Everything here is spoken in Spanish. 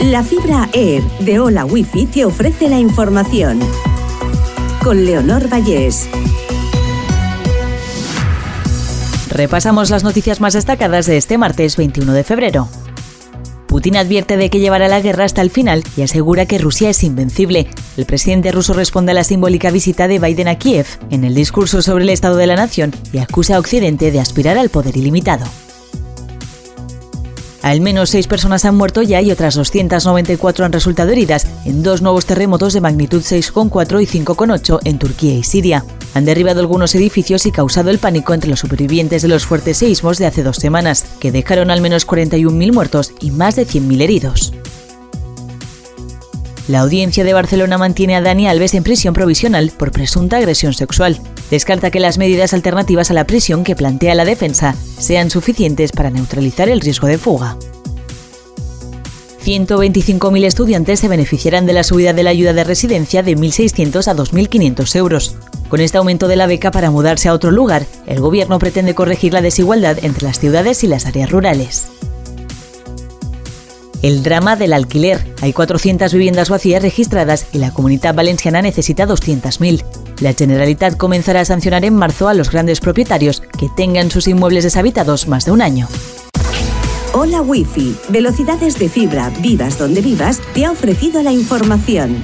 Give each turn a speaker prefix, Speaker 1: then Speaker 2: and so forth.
Speaker 1: La fibra Air de Hola Wifi te ofrece la información. Con Leonor Vallés.
Speaker 2: Repasamos las noticias más destacadas de este martes 21 de febrero. Putin advierte de que llevará la guerra hasta el final y asegura que Rusia es invencible. El presidente ruso responde a la simbólica visita de Biden a Kiev en el discurso sobre el estado de la nación y acusa a Occidente de aspirar al poder ilimitado. Al menos seis personas han muerto ya y otras 294 han resultado heridas en dos nuevos terremotos de magnitud 6,4 y 5,8 en Turquía y Siria. Han derribado algunos edificios y causado el pánico entre los supervivientes de los fuertes seísmos de hace dos semanas, que dejaron al menos 41.000 muertos y más de 100.000 heridos. La audiencia de Barcelona mantiene a Dani Alves en prisión provisional por presunta agresión sexual. Descarta que las medidas alternativas a la prisión que plantea la defensa sean suficientes para neutralizar el riesgo de fuga. 125.000 estudiantes se beneficiarán de la subida de la ayuda de residencia de 1.600 a 2.500 euros. Con este aumento de la beca para mudarse a otro lugar, el Gobierno pretende corregir la desigualdad entre las ciudades y las áreas rurales. El drama del alquiler. Hay 400 viviendas vacías registradas y la comunidad valenciana necesita 200.000. La Generalitat comenzará a sancionar en marzo a los grandes propietarios que tengan sus inmuebles deshabitados más de un año.
Speaker 1: Hola Wi-Fi, velocidades de fibra, vivas donde vivas, te ha ofrecido la información.